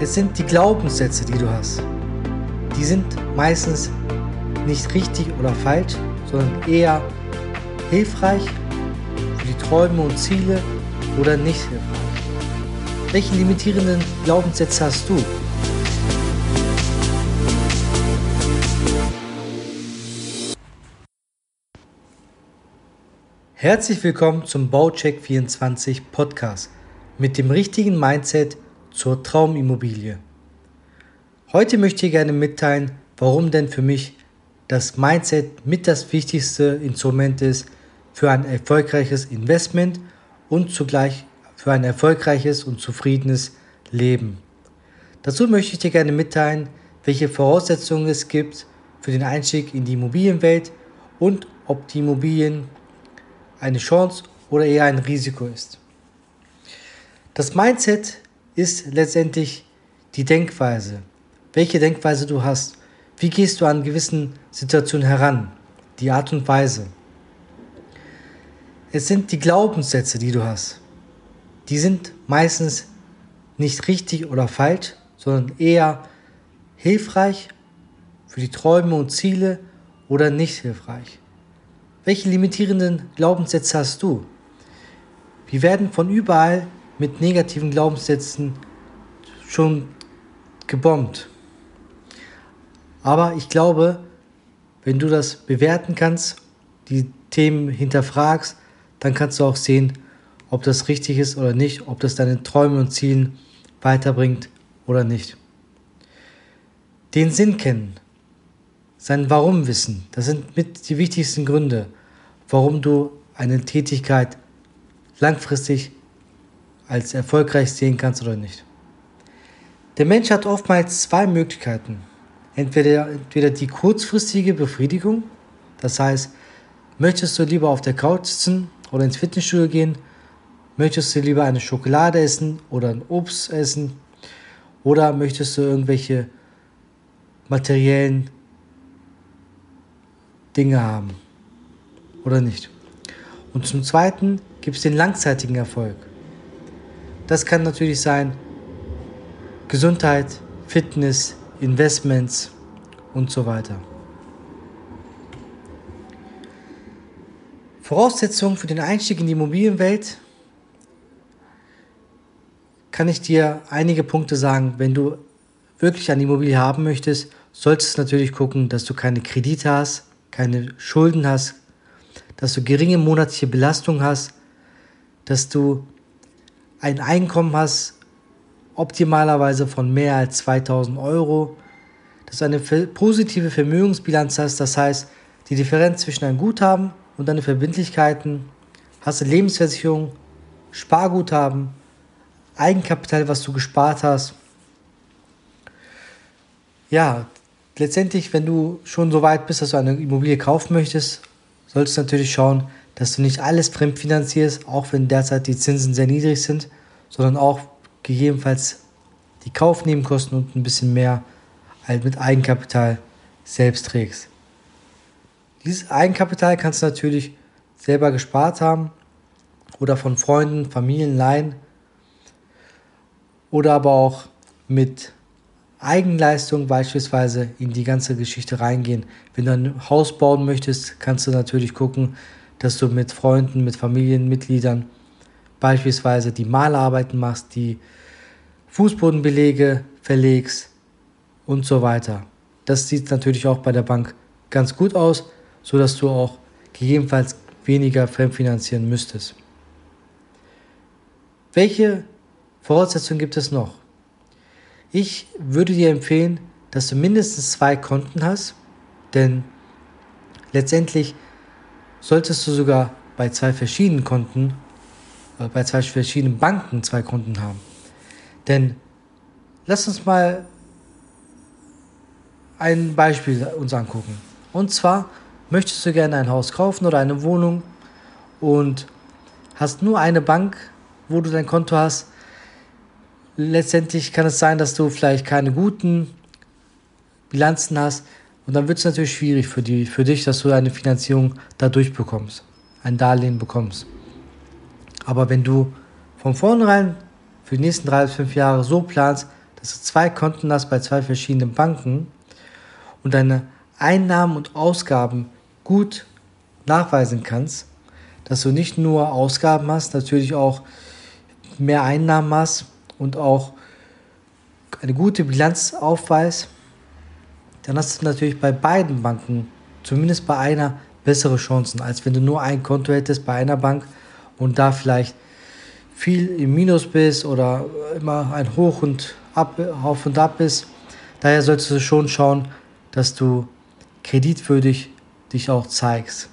Es sind die Glaubenssätze, die du hast. Die sind meistens nicht richtig oder falsch, sondern eher hilfreich für die Träume und Ziele oder nicht hilfreich. Welche limitierenden Glaubenssätze hast du? Herzlich willkommen zum Baucheck 24 Podcast mit dem richtigen Mindset zur Traumimmobilie. Heute möchte ich gerne mitteilen, warum denn für mich das Mindset mit das wichtigste Instrument ist für ein erfolgreiches Investment und zugleich für ein erfolgreiches und zufriedenes Leben. Dazu möchte ich dir gerne mitteilen, welche Voraussetzungen es gibt für den Einstieg in die Immobilienwelt und ob die Immobilien eine Chance oder eher ein Risiko ist. Das Mindset ist letztendlich die Denkweise. Welche Denkweise du hast. Wie gehst du an gewissen Situationen heran? Die Art und Weise. Es sind die Glaubenssätze, die du hast. Die sind meistens nicht richtig oder falsch, sondern eher hilfreich für die Träume und Ziele oder nicht hilfreich. Welche limitierenden Glaubenssätze hast du? Wir werden von überall mit negativen Glaubenssätzen schon gebombt. Aber ich glaube, wenn du das bewerten kannst, die Themen hinterfragst, dann kannst du auch sehen, ob das richtig ist oder nicht, ob das deine Träume und Ziele weiterbringt oder nicht. Den Sinn kennen, sein Warum wissen, das sind mit die wichtigsten Gründe warum du eine Tätigkeit langfristig als erfolgreich sehen kannst oder nicht. Der Mensch hat oftmals zwei Möglichkeiten. Entweder, entweder die kurzfristige Befriedigung, das heißt, möchtest du lieber auf der Couch sitzen oder ins Fitnessstudio gehen, möchtest du lieber eine Schokolade essen oder ein Obst essen oder möchtest du irgendwelche materiellen Dinge haben oder nicht. Und zum Zweiten gibt es den langzeitigen Erfolg. Das kann natürlich sein Gesundheit, Fitness, Investments und so weiter. Voraussetzungen für den Einstieg in die Immobilienwelt kann ich dir einige Punkte sagen. Wenn du wirklich eine Immobilie haben möchtest, solltest du natürlich gucken, dass du keine Kredite hast, keine Schulden hast, dass du geringe monatliche Belastung hast, dass du ein Einkommen hast, optimalerweise von mehr als 2000 Euro, dass du eine positive Vermögensbilanz hast, das heißt die Differenz zwischen deinem Guthaben und deinen Verbindlichkeiten, hast du Lebensversicherung, Sparguthaben, Eigenkapital, was du gespart hast. Ja, letztendlich, wenn du schon so weit bist, dass du eine Immobilie kaufen möchtest, solltest du natürlich schauen, dass du nicht alles fremdfinanzierst, auch wenn derzeit die Zinsen sehr niedrig sind, sondern auch gegebenenfalls die Kaufnebenkosten und ein bisschen mehr halt mit Eigenkapital selbst trägst. Dieses Eigenkapital kannst du natürlich selber gespart haben oder von Freunden, Familien leihen oder aber auch mit Eigenleistung beispielsweise in die ganze Geschichte reingehen. Wenn du ein Haus bauen möchtest, kannst du natürlich gucken, dass du mit Freunden, mit Familienmitgliedern beispielsweise die Malarbeiten machst, die Fußbodenbelege verlegst und so weiter. Das sieht natürlich auch bei der Bank ganz gut aus, sodass du auch gegebenenfalls weniger fremdfinanzieren müsstest. Welche Voraussetzungen gibt es noch? Ich würde dir empfehlen, dass du mindestens zwei Konten hast, denn letztendlich solltest du sogar bei zwei verschiedenen Konten, äh, bei zwei verschiedenen Banken zwei Konten haben. Denn lass uns mal ein Beispiel uns angucken. Und zwar möchtest du gerne ein Haus kaufen oder eine Wohnung und hast nur eine Bank, wo du dein Konto hast, letztendlich kann es sein, dass du vielleicht keine guten Bilanzen hast. Und dann wird es natürlich schwierig für, die, für dich, dass du eine Finanzierung dadurch bekommst, ein Darlehen bekommst. Aber wenn du von vornherein für die nächsten drei bis fünf Jahre so planst, dass du zwei Konten hast bei zwei verschiedenen Banken und deine Einnahmen und Ausgaben gut nachweisen kannst, dass du nicht nur Ausgaben hast, natürlich auch mehr Einnahmen hast und auch eine gute Bilanz aufweist, dann hast du natürlich bei beiden Banken, zumindest bei einer, bessere Chancen, als wenn du nur ein Konto hättest bei einer Bank und da vielleicht viel im Minus bist oder immer ein Hoch und ab, auf und ab bist. Daher solltest du schon schauen, dass du kreditwürdig dich auch zeigst.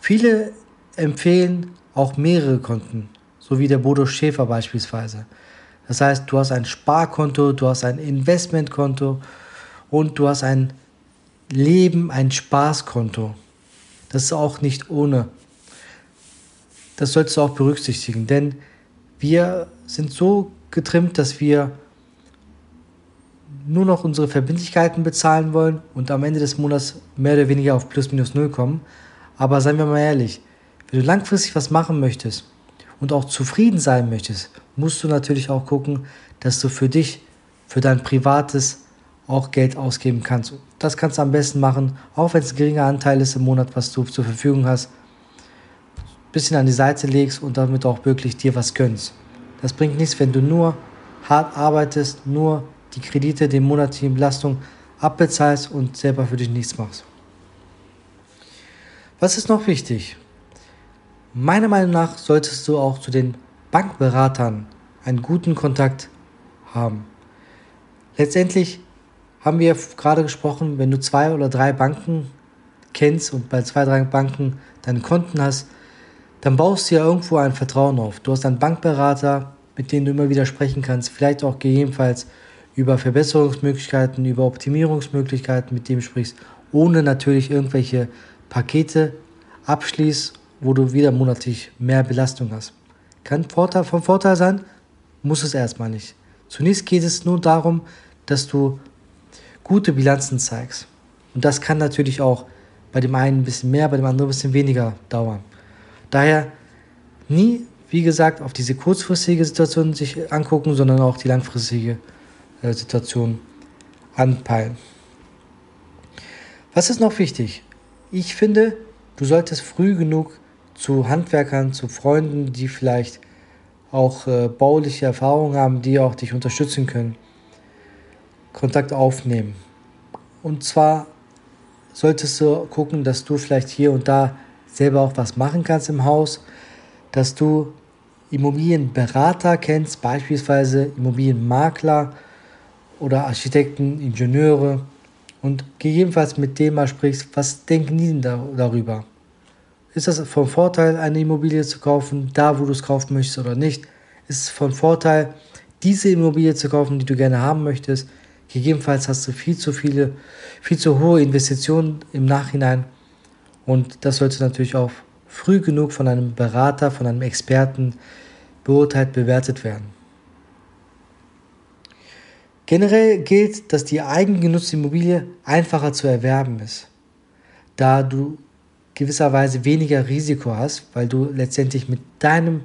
Viele empfehlen auch mehrere Konten, so wie der Bodo Schäfer beispielsweise. Das heißt, du hast ein Sparkonto, du hast ein Investmentkonto und du hast ein Leben, ein Spaßkonto. Das ist auch nicht ohne. Das solltest du auch berücksichtigen, denn wir sind so getrimmt, dass wir nur noch unsere Verbindlichkeiten bezahlen wollen und am Ende des Monats mehr oder weniger auf plus minus null kommen. Aber seien wir mal ehrlich, wenn du langfristig was machen möchtest und auch zufrieden sein möchtest, musst du natürlich auch gucken, dass du für dich, für dein privates auch Geld ausgeben kannst. Das kannst du am besten machen, auch wenn es ein geringer Anteil ist im Monat, was du zur Verfügung hast. Ein bisschen an die Seite legst und damit auch wirklich dir was gönnst. Das bringt nichts, wenn du nur hart arbeitest, nur die Kredite, die monatliche Belastung abbezahlst und selber für dich nichts machst. Was ist noch wichtig? Meiner Meinung nach solltest du auch zu den Bankberatern einen guten Kontakt haben. Letztendlich haben wir gerade gesprochen, wenn du zwei oder drei Banken kennst und bei zwei, drei Banken deine Konten hast, dann baust du ja irgendwo ein Vertrauen auf. Du hast einen Bankberater, mit dem du immer wieder sprechen kannst, vielleicht auch gegebenenfalls über Verbesserungsmöglichkeiten, über Optimierungsmöglichkeiten, mit dem sprichst, ohne natürlich irgendwelche Pakete abschließt wo du wieder monatlich mehr Belastung hast. Kann Vorteil, vom Vorteil sein, muss es erstmal nicht. Zunächst geht es nur darum, dass du gute Bilanzen zeigst. Und das kann natürlich auch bei dem einen ein bisschen mehr, bei dem anderen ein bisschen weniger dauern. Daher nie, wie gesagt, auf diese kurzfristige Situation sich angucken, sondern auch die langfristige äh, Situation anpeilen. Was ist noch wichtig? Ich finde, du solltest früh genug zu Handwerkern, zu Freunden, die vielleicht auch äh, bauliche Erfahrungen haben, die auch dich unterstützen können, Kontakt aufnehmen. Und zwar solltest du gucken, dass du vielleicht hier und da selber auch was machen kannst im Haus, dass du Immobilienberater kennst, beispielsweise Immobilienmakler oder Architekten, Ingenieure und gegebenenfalls mit dem mal sprichst, was denken die denn da, darüber? Ist das von Vorteil, eine Immobilie zu kaufen, da wo du es kaufen möchtest oder nicht? Ist es von Vorteil, diese Immobilie zu kaufen, die du gerne haben möchtest? Gegebenenfalls hast du viel zu viele, viel zu hohe Investitionen im Nachhinein. Und das sollte natürlich auch früh genug von einem Berater, von einem Experten beurteilt, bewertet werden. Generell gilt, dass die eigengenutzte Immobilie einfacher zu erwerben ist, da du gewisserweise weniger Risiko hast, weil du letztendlich mit deinem,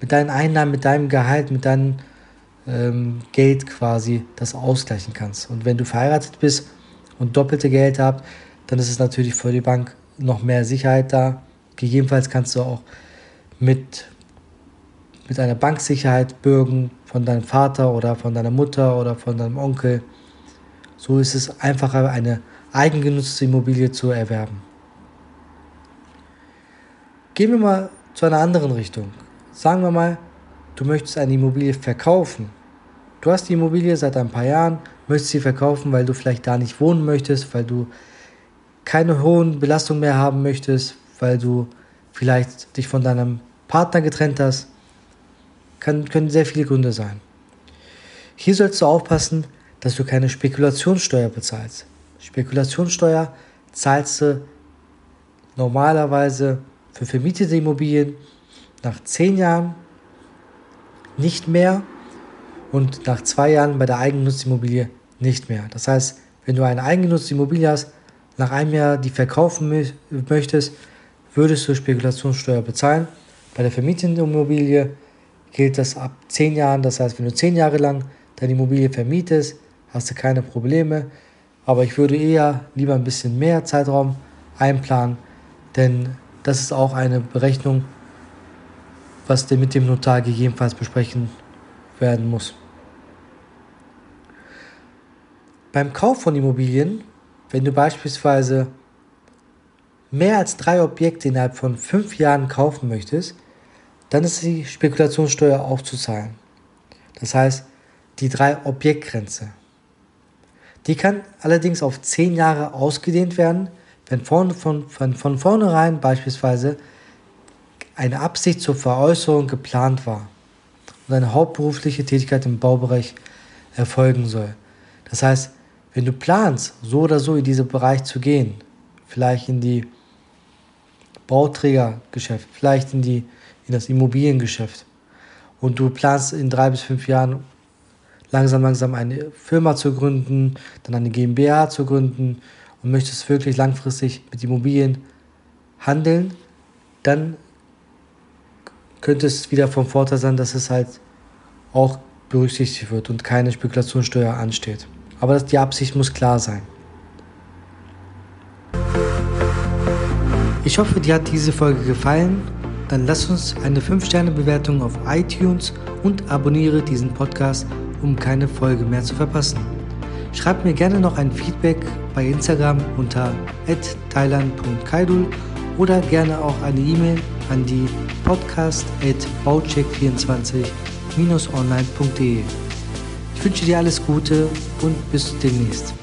mit deinen Einnahmen, mit deinem Gehalt, mit deinem ähm, Geld quasi das ausgleichen kannst. Und wenn du verheiratet bist und doppelte Geld habt, dann ist es natürlich für die Bank noch mehr Sicherheit da. Gegebenenfalls kannst du auch mit, mit einer Banksicherheit bürgen von deinem Vater oder von deiner Mutter oder von deinem Onkel. So ist es einfacher, eine eigengenutzte Immobilie zu erwerben. Gehen wir mal zu einer anderen Richtung. Sagen wir mal, du möchtest eine Immobilie verkaufen. Du hast die Immobilie seit ein paar Jahren, möchtest sie verkaufen, weil du vielleicht da nicht wohnen möchtest, weil du keine hohen Belastungen mehr haben möchtest, weil du vielleicht dich von deinem Partner getrennt hast. Kann, können sehr viele Gründe sein. Hier sollst du aufpassen, dass du keine Spekulationssteuer bezahlst. Spekulationssteuer zahlst du normalerweise für vermietete Immobilien nach zehn Jahren nicht mehr und nach zwei Jahren bei der eigengenutzten Immobilie nicht mehr. Das heißt, wenn du eine eigengenutzte Immobilie hast, nach einem Jahr die verkaufen möchtest, würdest du Spekulationssteuer bezahlen. Bei der vermieteten Immobilie gilt das ab 10 Jahren. Das heißt, wenn du 10 Jahre lang deine Immobilie vermietest, hast du keine Probleme. Aber ich würde eher lieber ein bisschen mehr Zeitraum einplanen, denn das ist auch eine Berechnung, was mit dem Notar gegebenenfalls besprechen werden muss. Beim Kauf von Immobilien, wenn du beispielsweise mehr als drei Objekte innerhalb von fünf Jahren kaufen möchtest, dann ist die Spekulationssteuer aufzuzahlen. Das heißt, die drei Objektgrenze. Die kann allerdings auf zehn Jahre ausgedehnt werden, wenn von, von, von, von vornherein beispielsweise eine Absicht zur Veräußerung geplant war und eine hauptberufliche Tätigkeit im Baubereich erfolgen soll. Das heißt, wenn du planst, so oder so in diesen Bereich zu gehen, vielleicht in die Bauträgergeschäft, vielleicht in, die, in das Immobiliengeschäft und du planst in drei bis fünf Jahren langsam, langsam eine Firma zu gründen, dann eine GmbH zu gründen und möchtest wirklich langfristig mit Immobilien handeln, dann könnte es wieder vom Vorteil sein, dass es halt auch berücksichtigt wird und keine Spekulationssteuer ansteht. Aber die Absicht muss klar sein. Ich hoffe, dir hat diese Folge gefallen. Dann lass uns eine 5-Sterne-Bewertung auf iTunes und abonniere diesen Podcast, um keine Folge mehr zu verpassen. Schreib mir gerne noch ein Feedback bei Instagram unter thailand.kaidul oder gerne auch eine E-Mail an die podcast.baucheck24-online.de. Ich wünsche dir alles Gute und bis demnächst.